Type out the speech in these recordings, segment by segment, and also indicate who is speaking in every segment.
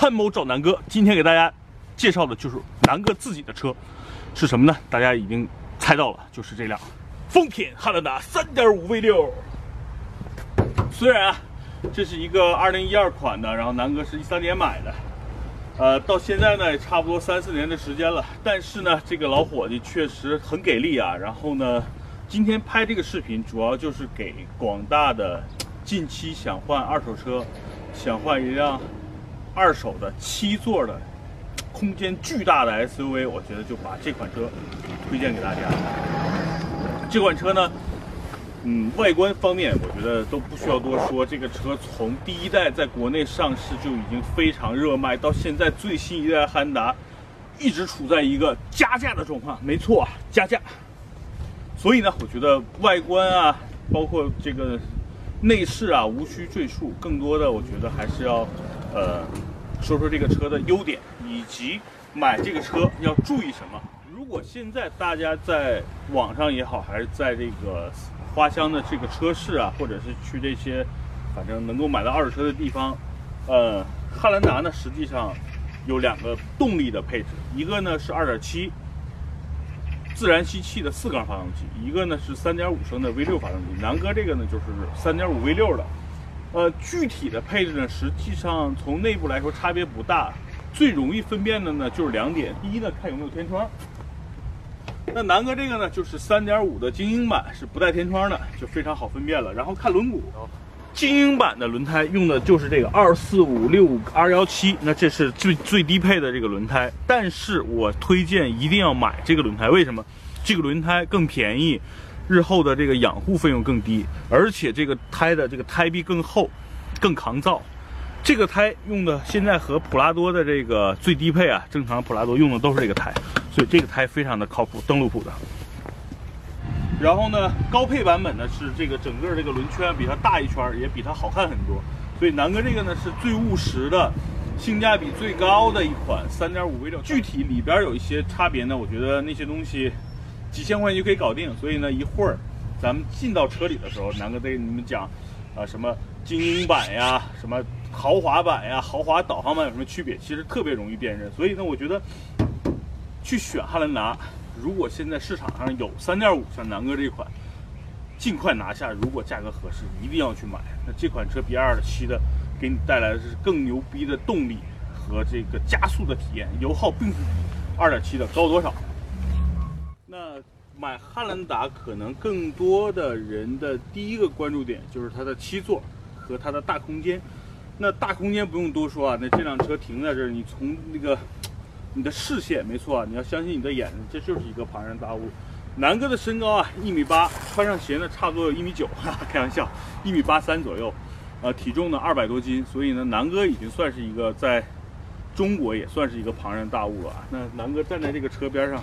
Speaker 1: 参谋找南哥，今天给大家介绍的就是南哥自己的车，是什么呢？大家已经猜到了，就是这辆丰田汉兰达3.5 V6。虽然啊，这是一个2012款的，然后南哥是一三年买的，呃，到现在呢也差不多三四年的时间了，但是呢，这个老伙计确实很给力啊。然后呢，今天拍这个视频主要就是给广大的近期想换二手车，想换一辆。二手的七座的，空间巨大的 SUV，我觉得就把这款车推荐给大家。这款车呢，嗯，外观方面我觉得都不需要多说。这个车从第一代在国内上市就已经非常热卖，到现在最新一代汉达一直处在一个加价的状况。没错，加价。所以呢，我觉得外观啊，包括这个内饰啊，无需赘述。更多的，我觉得还是要。呃，说说这个车的优点，以及买这个车要注意什么。如果现在大家在网上也好，还是在这个花乡的这个车市啊，或者是去这些反正能够买到二手车的地方，呃，汉兰达呢实际上有两个动力的配置，一个呢是2.7自然吸气的四缸发动机，一个呢是3.5升的 V6 发动机。南哥这个呢就是3.5 V6 的。呃，具体的配置呢，实际上从内部来说差别不大，最容易分辨的呢就是两点。第一呢，看有没有天窗。那南哥这个呢，就是3.5的精英版，是不带天窗的，就非常好分辨了。然后看轮毂，精英版的轮胎用的就是这个24565 R17，那这是最最低配的这个轮胎。但是我推荐一定要买这个轮胎，为什么？这个轮胎更便宜。日后的这个养护费用更低，而且这个胎的这个胎壁更厚，更抗造。这个胎用的现在和普拉多的这个最低配啊，正常普拉多用的都是这个胎，所以这个胎非常的靠谱，登陆普的。然后呢，高配版本呢是这个整个这个轮圈比它大一圈，也比它好看很多。所以南哥这个呢是最务实的，性价比最高的一款3.5 V6。具体里边有一些差别呢，我觉得那些东西。几千块钱就可以搞定，所以呢，一会儿咱们进到车里的时候，南哥再给你们讲，啊，什么精英版呀，什么豪华版呀，豪华导航版有什么区别？其实特别容易辨认。所以呢，我觉得去选汉兰达，如果现在市场上有3.5像南哥这款，尽快拿下。如果价格合适，一定要去买。那这款车比2.7的给你带来的是更牛逼的动力和这个加速的体验，油耗并不比2.7的高多少。那买汉兰达可能更多的人的第一个关注点就是它的七座和它的大空间。那大空间不用多说啊，那这辆车停在这儿，你从那个你的视线，没错啊，你要相信你的眼睛，这就是一个庞然大物。南哥的身高啊，一米八，穿上鞋呢，差不多有一米九，开玩笑，一米八三左右。呃，体重呢二百多斤，所以呢，南哥已经算是一个在中国也算是一个庞然大物了啊。那南哥站在这个车边上。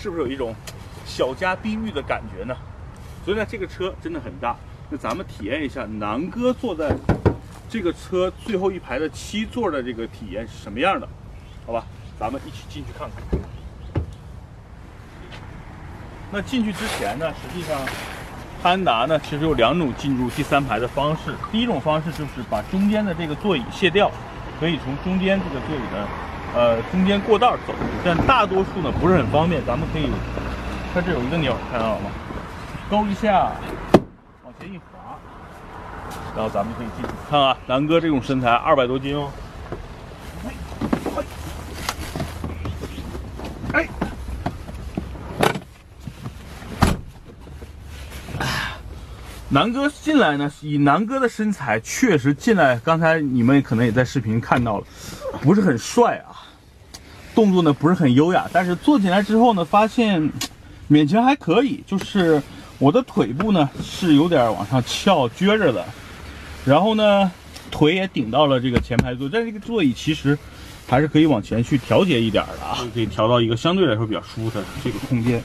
Speaker 1: 是不是有一种小家碧玉的感觉呢？所以呢，这个车真的很大。那咱们体验一下南哥坐在这个车最后一排的七座的这个体验是什么样的？好吧，咱们一起进去看看。那进去之前呢，实际上汉达呢其实有两种进入第三排的方式。第一种方式就是把中间的这个座椅卸掉，可以从中间这个座椅的。呃，中间过道走，但大多数呢不是很方便。咱们可以，它这有一个钮，看到了吗？勾一下，往前一滑，然后咱们可以进去。看啊，南哥这种身材，二百多斤哦。哎，南哥进来呢，以南哥的身材，确实进来，刚才你们可能也在视频看到了，不是很帅啊。动作呢不是很优雅，但是坐进来之后呢，发现勉强还可以。就是我的腿部呢是有点往上翘撅着的，然后呢腿也顶到了这个前排座，但这个座椅其实还是可以往前去调节一点的啊，可以调到一个相对来说比较舒服的这个空间。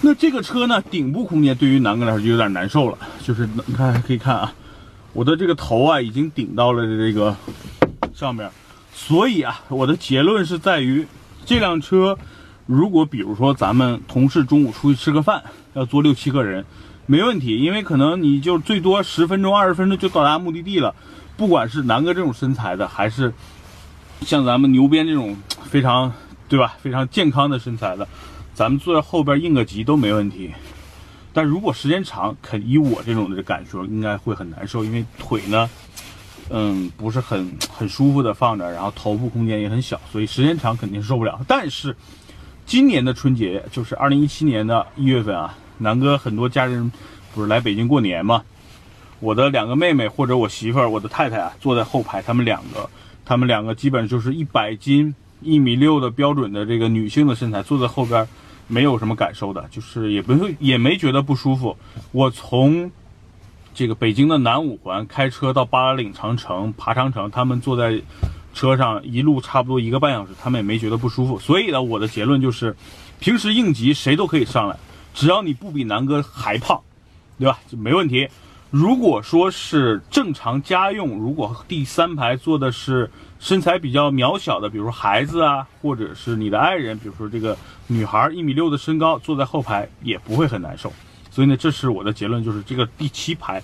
Speaker 1: 那这个车呢，顶部空间对于南哥来说就有点难受了，就是你看可以看啊，我的这个头啊已经顶到了这个上面。所以啊，我的结论是在于，这辆车，如果比如说咱们同事中午出去吃个饭，要坐六七个人，没问题，因为可能你就最多十分钟、二十分钟就到达目的地了。不管是南哥这种身材的，还是像咱们牛鞭这种非常对吧，非常健康的身材的，咱们坐在后边应个急都没问题。但如果时间长，肯以我这种的感受，应该会很难受，因为腿呢，嗯，不是很很舒服的放着，然后头部空间也很小，所以时间长肯定受不了。但是今年的春节就是二零一七年的一月份啊，南哥很多家人不是来北京过年嘛，我的两个妹妹或者我媳妇儿、我的太太啊，坐在后排，他们两个，他们两个基本就是一百斤、一米六的标准的这个女性的身材，坐在后边。没有什么感受的，就是也不会也没觉得不舒服。我从这个北京的南五环开车到八达岭长城爬长城，他们坐在车上一路差不多一个半小时，他们也没觉得不舒服。所以呢，我的结论就是，平时应急谁都可以上来，只要你不比南哥还胖，对吧？就没问题。如果说是正常家用，如果第三排坐的是。身材比较渺小的，比如说孩子啊，或者是你的爱人，比如说这个女孩一米六的身高，坐在后排也不会很难受。所以呢，这是我的结论，就是这个第七排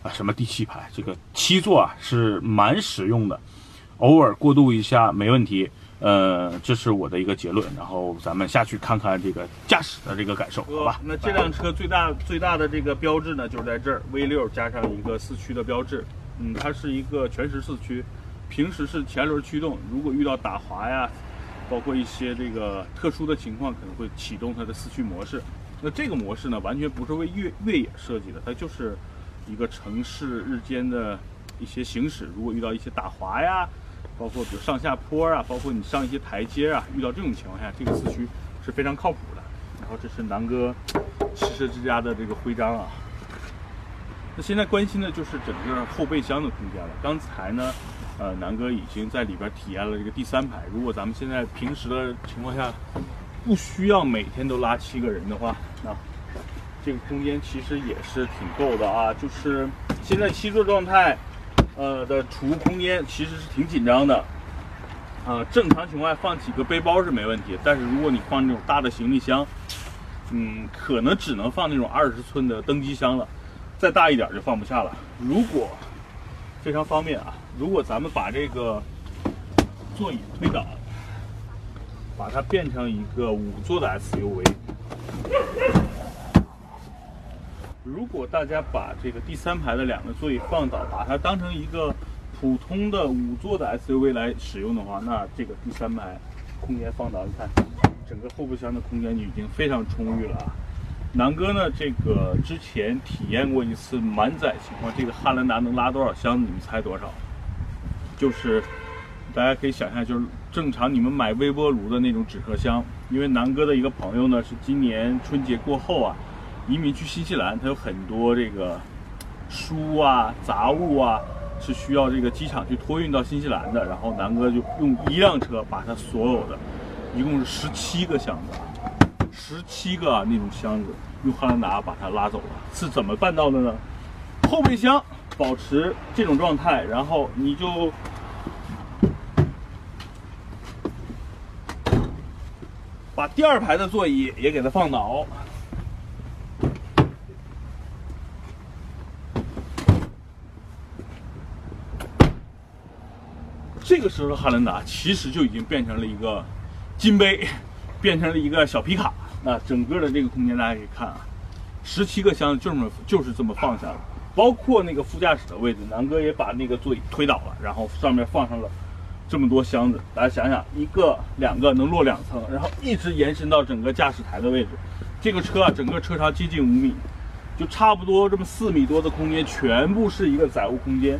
Speaker 1: 啊，什么第七排，这个七座啊是蛮实用的，偶尔过渡一下没问题。呃，这是我的一个结论。然后咱们下去看看这个驾驶的这个感受，好吧？那这辆车最大最大的这个标志呢，就是在这儿 V 六加上一个四驱的标志。嗯，它是一个全时四驱。平时是前轮驱动，如果遇到打滑呀，包括一些这个特殊的情况，可能会启动它的四驱模式。那这个模式呢，完全不是为越越野设计的，它就是一个城市日间的一些行驶。如果遇到一些打滑呀，包括比如上下坡啊，包括你上一些台阶啊，遇到这种情况下，这个四驱是非常靠谱的。然后这是南哥汽车之家的这个徽章啊。那现在关心的就是整个后备箱的空间了。刚才呢。呃，南哥已经在里边体验了这个第三排。如果咱们现在平时的情况下，不需要每天都拉七个人的话，那这个空间其实也是挺够的啊。就是现在七座状态，呃的储物空间其实是挺紧张的。啊，正常情况下放几个背包是没问题，但是如果你放那种大的行李箱，嗯，可能只能放那种二十寸的登机箱了，再大一点就放不下了。如果非常方便啊。如果咱们把这个座椅推倒，把它变成一个五座的 SUV。如果大家把这个第三排的两个座椅放倒，把它当成一个普通的五座的 SUV 来使用的话，那这个第三排空间放倒，你看整个后备箱的空间就已经非常充裕了啊。南哥呢，这个之前体验过一次满载情况，这个汉兰达能拉多少箱？你们猜多少？就是大家可以想象，就是正常你们买微波炉的那种纸壳箱，因为南哥的一个朋友呢，是今年春节过后啊，移民去新西兰，他有很多这个书啊、杂物啊，是需要这个机场去托运到新西兰的。然后南哥就用一辆车把他所有的，一共是十七个箱子，十七个那种箱子，用汉兰达把它拉走了。是怎么办到的呢？后备箱保持这种状态，然后你就。把第二排的座椅也给它放倒。这个时候的汉兰达其实就已经变成了一个金杯，变成了一个小皮卡。那整个的这个空间大家可以看啊，十七个箱子就这么就是这么放下了，包括那个副驾驶的位置，南哥也把那个座椅推倒了，然后上面放上了。这么多箱子，大家想想，一个、两个能落两层，然后一直延伸到整个驾驶台的位置。这个车啊，整个车长接近五米，就差不多这么四米多的空间，全部是一个载物空间。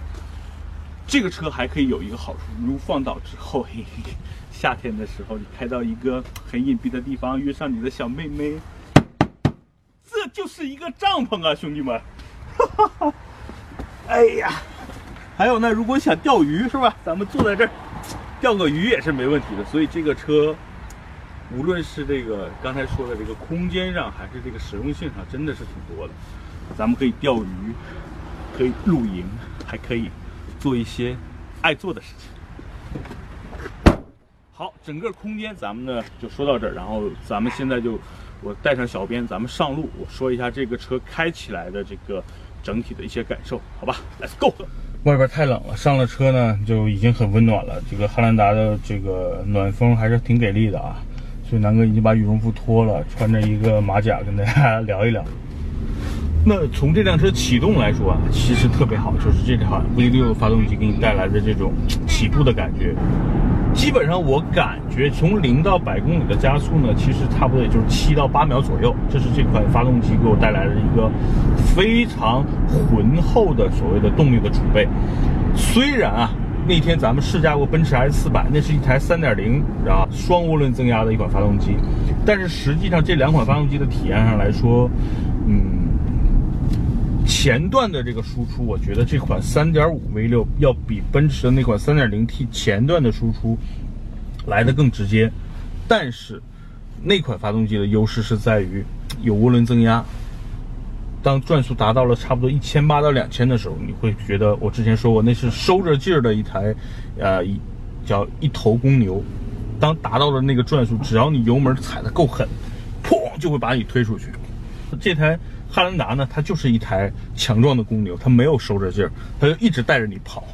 Speaker 1: 这个车还可以有一个好处，如放倒之后，嘿嘿夏天的时候你开到一个很隐蔽的地方，约上你的小妹妹，这就是一个帐篷啊，兄弟们！哈哈哈！哎呀，还有呢，如果想钓鱼是吧？咱们坐在这儿。钓个鱼也是没问题的，所以这个车，无论是这个刚才说的这个空间上，还是这个实用性上，真的是挺多的。咱们可以钓鱼，可以露营，还可以做一些爱做的事情。好，整个空间咱们呢就说到这儿，然后咱们现在就我带上小编，咱们上路，我说一下这个车开起来的这个整体的一些感受，好吧？Let's go。外边太冷了，上了车呢就已经很温暖了。这个汉兰达的这个暖风还是挺给力的啊，所以南哥已经把羽绒服脱了，穿着一个马甲跟大家聊一聊。那从这辆车启动来说啊，其实特别好，就是这款 V6 发动机给你带来的这种起步的感觉。基本上我感觉从零到百公里的加速呢，其实差不多也就是七到八秒左右。这是这款发动机给我带来的一个非常浑厚的所谓的动力的储备。虽然啊，那天咱们试驾过奔驰 S 四百，那是一台三点零啊双涡轮增压的一款发动机，但是实际上这两款发动机的体验上来说，前段的这个输出，我觉得这款3.5 V6 要比奔驰的那款 3.0T 前段的输出来的更直接，但是那款发动机的优势是在于有涡轮增压。当转速达到了差不多一千八到两千的时候，你会觉得我之前说过那是收着劲儿的一台，呃，叫一头公牛。当达到了那个转速，只要你油门踩得够狠，砰就会把你推出去。这台。汉兰达呢，它就是一台强壮的公牛，它没有收着劲儿，它就一直带着你跑，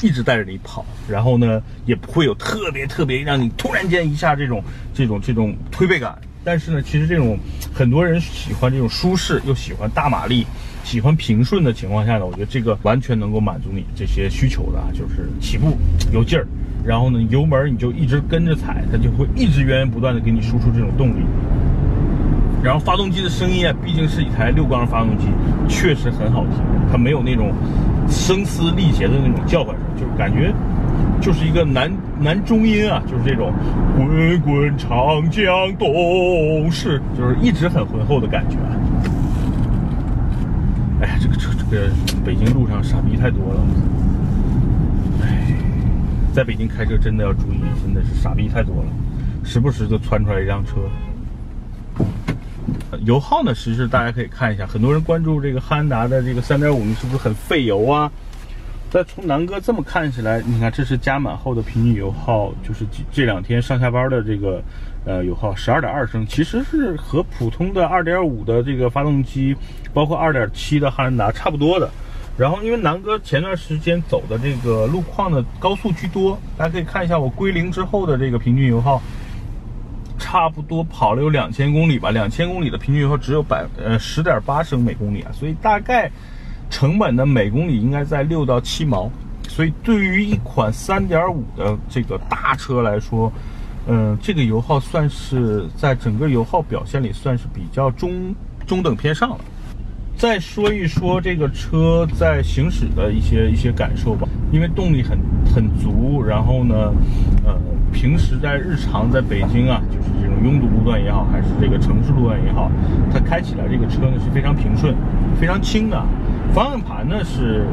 Speaker 1: 一直带着你跑，然后呢，也不会有特别特别让你突然间一下这种这种这种推背感。但是呢，其实这种很多人喜欢这种舒适，又喜欢大马力，喜欢平顺的情况下呢，我觉得这个完全能够满足你这些需求的啊，就是起步有劲儿，然后呢，油门你就一直跟着踩，它就会一直源源不断的给你输出这种动力。然后发动机的声音啊，毕竟是一台六缸发动机，确实很好听。它没有那种声嘶力竭的那种叫唤声，就是感觉就是一个男男中音啊，就是这种滚滚长江东逝，就是一直很浑厚的感觉。哎呀，这个车这个北京路上傻逼太多了。哎，在北京开车真的要注意，真的是傻逼太多了，时不时就窜出来一辆车。油耗呢？其实大家可以看一下，很多人关注这个汉兰达的这个3.5，你是不是很费油啊？但从南哥这么看起来，你看这是加满后的平均油耗，就是这两天上下班的这个呃油耗12.2升，其实是和普通的2.5的这个发动机，包括2.7的汉兰达差不多的。然后因为南哥前段时间走的这个路况的高速居多，大家可以看一下我归零之后的这个平均油耗。差不多跑了有两千公里吧，两千公里的平均油耗只有百呃十点八升每公里啊，所以大概成本呢每公里应该在六到七毛，所以对于一款三点五的这个大车来说，嗯，这个油耗算是在整个油耗表现里算是比较中中等偏上了。再说一说这个车在行驶的一些一些感受吧，因为动力很很足，然后呢，呃。平时在日常在北京啊，就是这种拥堵路段也好，还是这个城市路段也好，它开起来这个车呢是非常平顺、非常轻的。方向盘呢是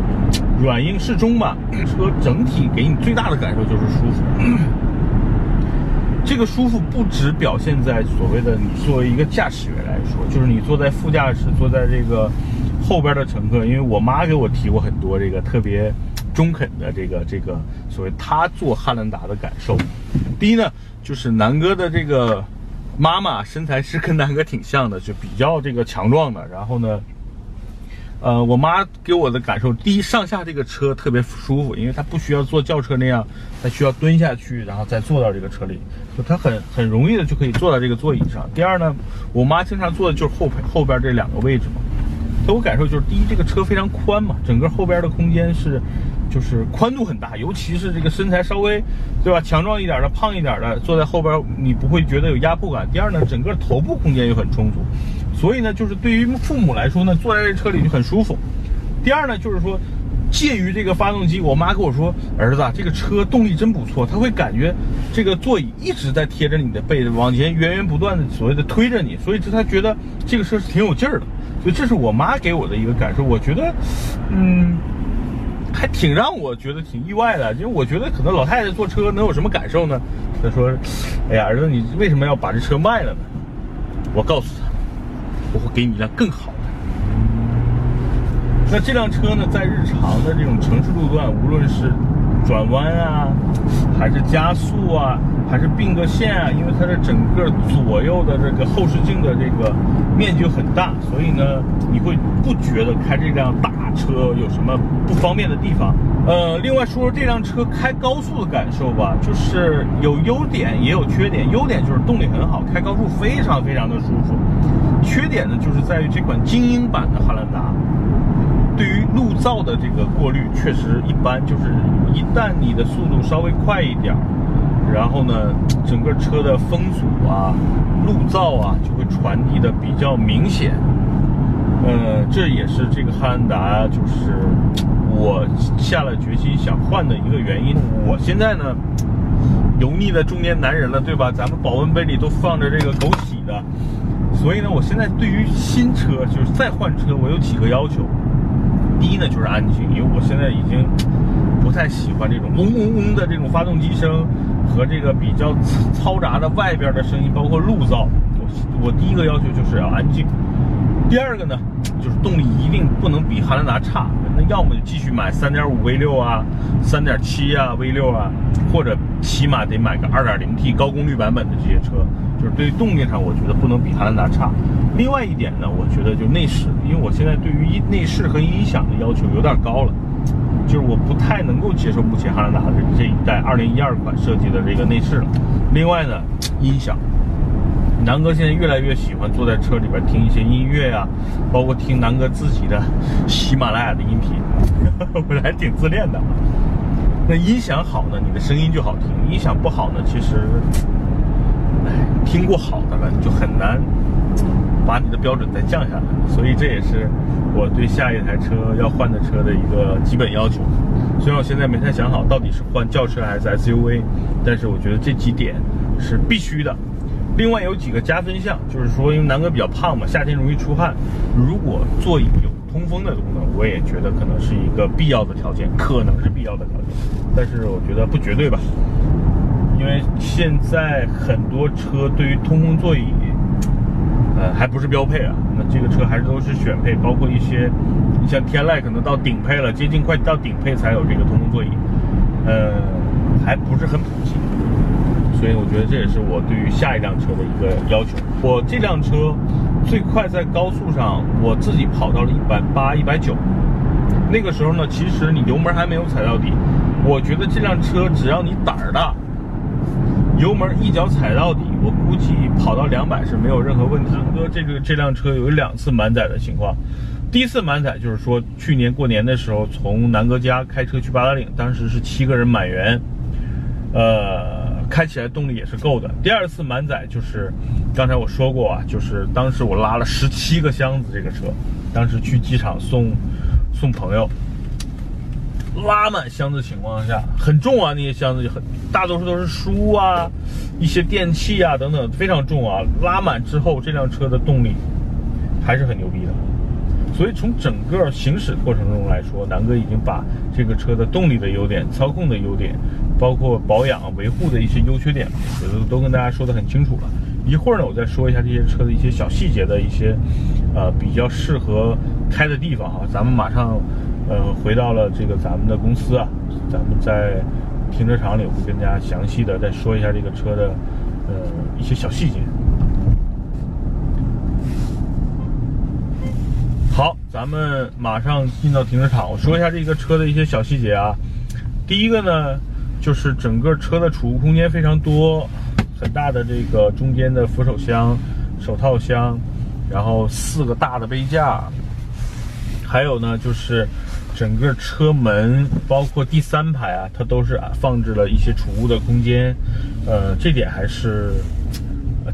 Speaker 1: 软硬适中吧，车整体给你最大的感受就是舒服。这个舒服不只表现在所谓的你作为一个驾驶员来说，就是你坐在副驾驶、坐在这个后边的乘客，因为我妈给我提过很多这个特别。中肯的这个这个所谓他坐汉兰达的感受，第一呢，就是南哥的这个妈妈身材是跟南哥挺像的，就比较这个强壮的。然后呢，呃，我妈给我的感受，第一上下这个车特别舒服，因为她不需要坐轿车那样，她需要蹲下去，然后再坐到这个车里，就她很很容易的就可以坐到这个座椅上。第二呢，我妈经常坐的就是后排后边这两个位置嘛，给我感受就是第一，这个车非常宽嘛，整个后边的空间是。就是宽度很大，尤其是这个身材稍微，对吧？强壮一点的、胖一点的，坐在后边你不会觉得有压迫感。第二呢，整个头部空间又很充足，所以呢，就是对于父母来说呢，坐在这车里就很舒服。第二呢，就是说，介于这个发动机，我妈跟我说，儿子，这个车动力真不错，他会感觉这个座椅一直在贴着你的背，往前源源不断的所谓的推着你，所以这他觉得这个车是挺有劲儿的。所以这是我妈给我的一个感受，我觉得，嗯。还挺让我觉得挺意外的，因为我觉得可能老太太坐车能有什么感受呢？她说：“哎呀，儿子，你为什么要把这车卖了呢？”我告诉她：“我会给你一辆更好的。”那这辆车呢，在日常的这种城市路段，无论是转弯啊，还是加速啊，还是并个线啊，因为它的整个左右的这个后视镜的这个面积很大，所以呢，你会不觉得开这辆大车有什么不方便的地方。呃，另外说说这辆车开高速的感受吧，就是有优点也有缺点。优点就是动力很好，开高速非常非常的舒服。缺点呢，就是在于这款精英版的汉兰达。对于路噪的这个过滤确实一般，就是一旦你的速度稍微快一点，然后呢，整个车的风阻啊、路噪啊就会传递的比较明显。呃，这也是这个汉兰达就是我下了决心想换的一个原因。我现在呢，油腻的中年男人了，对吧？咱们保温杯里都放着这个枸杞的，所以呢，我现在对于新车就是再换车，我有几个要求。第一呢就是安静，因为我现在已经不太喜欢这种嗡嗡嗡的这种发动机声和这个比较嘈杂的外边的声音，包括路噪。我我第一个要求就是要安静。第二个呢，就是动力一定不能比汉兰达差。那要么就继续买3.5 V6 啊，3.7啊 V6 啊，或者起码得买个 2.0T 高功率版本的这些车。就是对于动力上，我觉得不能比汉兰达差。另外一点呢，我觉得就内饰，因为我现在对于内饰和音响的要求有点高了，就是我不太能够接受目前汉兰达的这一代2012款设计的这个内饰了。另外呢，音响。南哥现在越来越喜欢坐在车里边听一些音乐啊，包括听南哥自己的喜马拉雅的音频，我还挺自恋的。那音响好呢，你的声音就好听；音响不好呢，其实，听过好的了，你就很难把你的标准再降下来。所以这也是我对下一台车要换的车的一个基本要求。虽然我现在没太想好到底是换轿车还是 SUV，但是我觉得这几点是必须的。另外有几个加分项，就是说，因为南哥比较胖嘛，夏天容易出汗，如果座椅有通风的功能，我也觉得可能是一个必要的条件，可能是必要的条件，但是我觉得不绝对吧，因为现在很多车对于通风座椅，呃，还不是标配啊，那这个车还是都是选配，包括一些，你像天籁可能到顶配了，接近快到顶配才有这个通风座椅，呃，还不是很普及。所以我觉得这也是我对于下一辆车的一个要求。我这辆车最快在高速上，我自己跑到了一百八、一百九。那个时候呢，其实你油门还没有踩到底。我觉得这辆车只要你胆儿大，油门一脚踩到底，我估计跑到两百是没有任何问题。南哥这个这辆车有两次满载的情况，第一次满载就是说去年过年的时候从南哥家开车去八达岭，当时是七个人满员，呃。开起来动力也是够的。第二次满载就是刚才我说过啊，就是当时我拉了十七个箱子这个车，当时去机场送送朋友，拉满箱子情况下很重啊，那些箱子就很大多数都是书啊、一些电器啊等等，非常重啊。拉满之后，这辆车的动力还是很牛逼的。所以从整个行驶过程中来说，南哥已经把这个车的动力的优点、操控的优点，包括保养维护的一些优缺点，我觉得都跟大家说得很清楚了。一会儿呢，我再说一下这些车的一些小细节的一些，呃，比较适合开的地方哈。咱们马上，呃，回到了这个咱们的公司啊，咱们在停车场里会跟大家详细的再说一下这个车的，呃，一些小细节。好，咱们马上进到停车场。我说一下这个车的一些小细节啊。第一个呢，就是整个车的储物空间非常多，很大的这个中间的扶手箱、手套箱，然后四个大的杯架，还有呢就是整个车门，包括第三排啊，它都是啊放置了一些储物的空间。呃，这点还是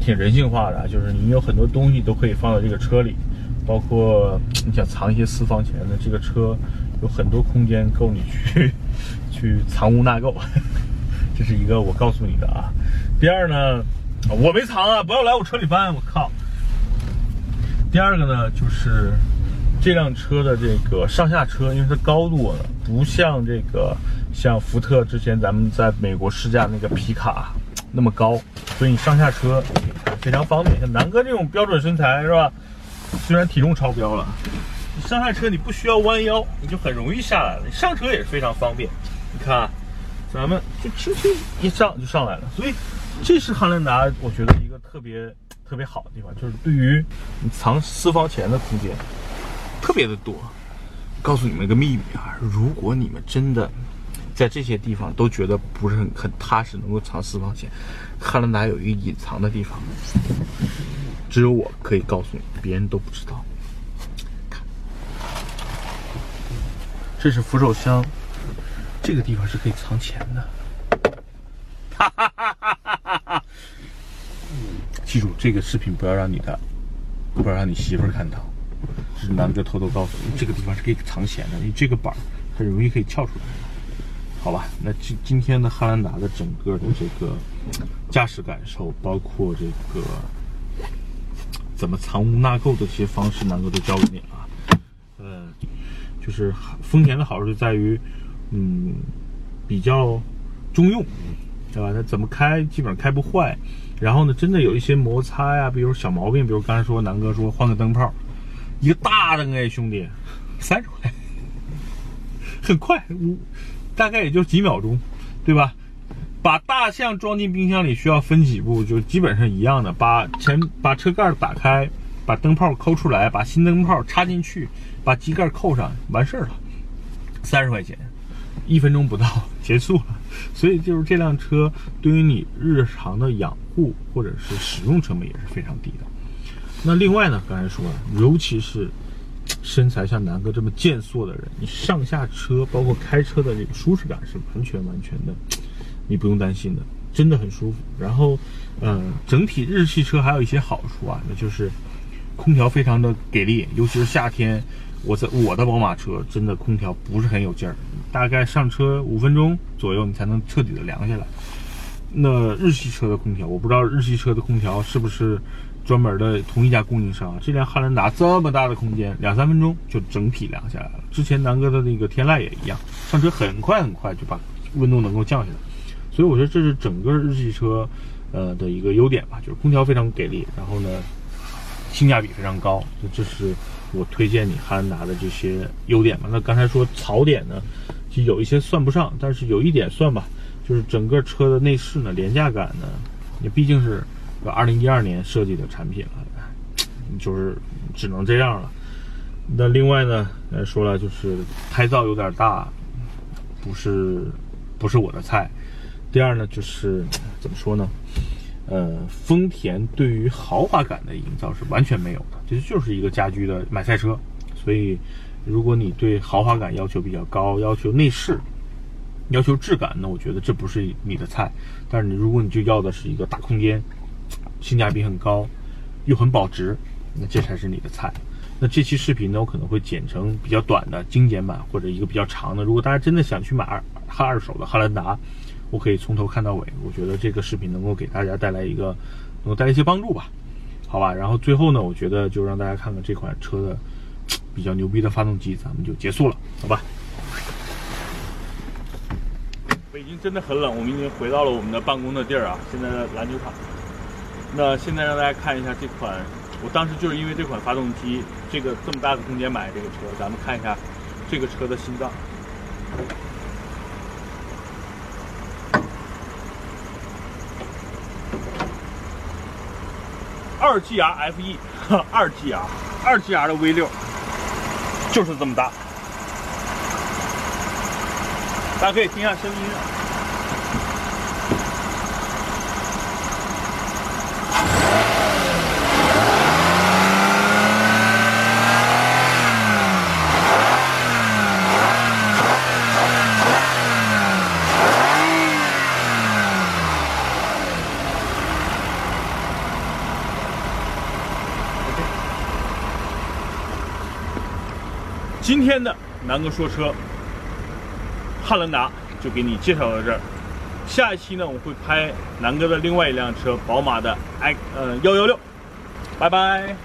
Speaker 1: 挺人性化的，就是你有很多东西都可以放到这个车里。包括你想藏一些私房钱的，这个车有很多空间够你去去藏污纳垢，这是一个我告诉你的啊。第二呢，我没藏啊，不要来我车里翻，我靠。第二个呢，就是这辆车的这个上下车，因为它高度呢不像这个像福特之前咱们在美国试驾那个皮卡那么高，所以你上下车非常方便。像南哥这种标准身材是吧？虽然体重超标了，你上下车你不需要弯腰，你就很容易下来了。你上车也是非常方便。你看，咱们就轻轻一上就上来了。所以这是汉兰达，我觉得一个特别特别好的地方，就是对于你藏私房钱的空间特别的多。告诉你们一个秘密啊，如果你们真的在这些地方都觉得不是很很踏实，能够藏私房钱，汉兰达有一个隐藏的地方，只有我可以告诉你，别人都不知道。看，这是扶手箱，这个地方是可以藏钱的。哈哈哈哈哈哈！记住，这个视频不要让你的，不要让你媳妇看到。是南哥偷偷告诉你，这个地方是可以藏钱的，因为这个板很容易可以撬出来。好吧，那今今天的汉兰达的整个的这个驾驶感受，包括这个怎么藏污纳垢的这些方式，南哥都教给你了。呃，就是丰田的好处就在于，嗯，比较中用，对吧？它怎么开基本上开不坏。然后呢，真的有一些摩擦呀，比如小毛病，比如刚才说南哥说换个灯泡。一个大灯哎，兄弟，三十块，很快，五大概也就几秒钟，对吧？把大象装进冰箱里需要分几步，就基本上一样的。把前把车盖打开，把灯泡抠出来，把新灯泡插进去，把机盖扣上，完事儿了，三十块钱，一分钟不到 结束了。所以就是这辆车对于你日常的养护或者是使用成本也是非常低的。那另外呢，刚才说了，尤其是身材像南哥这么健硕的人，你上下车包括开车的这个舒适感是完全完全的，你不用担心的，真的很舒服。然后，呃，整体日系车还有一些好处啊，那就是空调非常的给力，尤其是夏天，我在我的宝马车真的空调不是很有劲儿，大概上车五分钟左右你才能彻底的凉下来。那日系车的空调，我不知道日系车的空调是不是。专门的同一家供应商，这辆汉兰达这么大的空间，两三分钟就整体凉下来了。之前南哥的那个天籁也一样，上车很快很快就把温度能够降下来。所以我觉得这是整个日系车，呃的一个优点吧，就是空调非常给力，然后呢，性价比非常高。这是我推荐你汉兰达的这些优点嘛。那刚才说槽点呢，其实有一些算不上，但是有一点算吧，就是整个车的内饰呢，廉价感呢，也毕竟是。二零一二年设计的产品了，就是只能这样了。那另外呢，呃，说了就是胎噪有点大，不是不是我的菜。第二呢，就是怎么说呢？呃，丰田对于豪华感的营造是完全没有的，这就是一个家居的买菜车。所以，如果你对豪华感要求比较高，要求内饰，要求质感，那我觉得这不是你的菜。但是你如果你就要的是一个大空间。性价比很高，又很保值，那这才是你的菜。那这期视频呢，我可能会剪成比较短的精简版，或者一个比较长的。如果大家真的想去买二哈二手的汉兰达，我可以从头看到尾。我觉得这个视频能够给大家带来一个，能够带来一些帮助吧？好吧。然后最后呢，我觉得就让大家看看这款车的比较牛逼的发动机，咱们就结束了，好吧？北京真的很冷，我们已经回到了我们的办公的地儿啊，现在的篮球场。那现在让大家看一下这款，我当时就是因为这款发动机，这个这么大的空间买这个车，咱们看一下这个车的心脏。二 GR FE，二 GR，二 GR 的 V 六就是这么大，大家可以听一下声音今天的南哥说车，汉兰达就给你介绍到这儿。下一期呢，我会拍南哥的另外一辆车，宝马的 X 呃幺幺六。拜拜。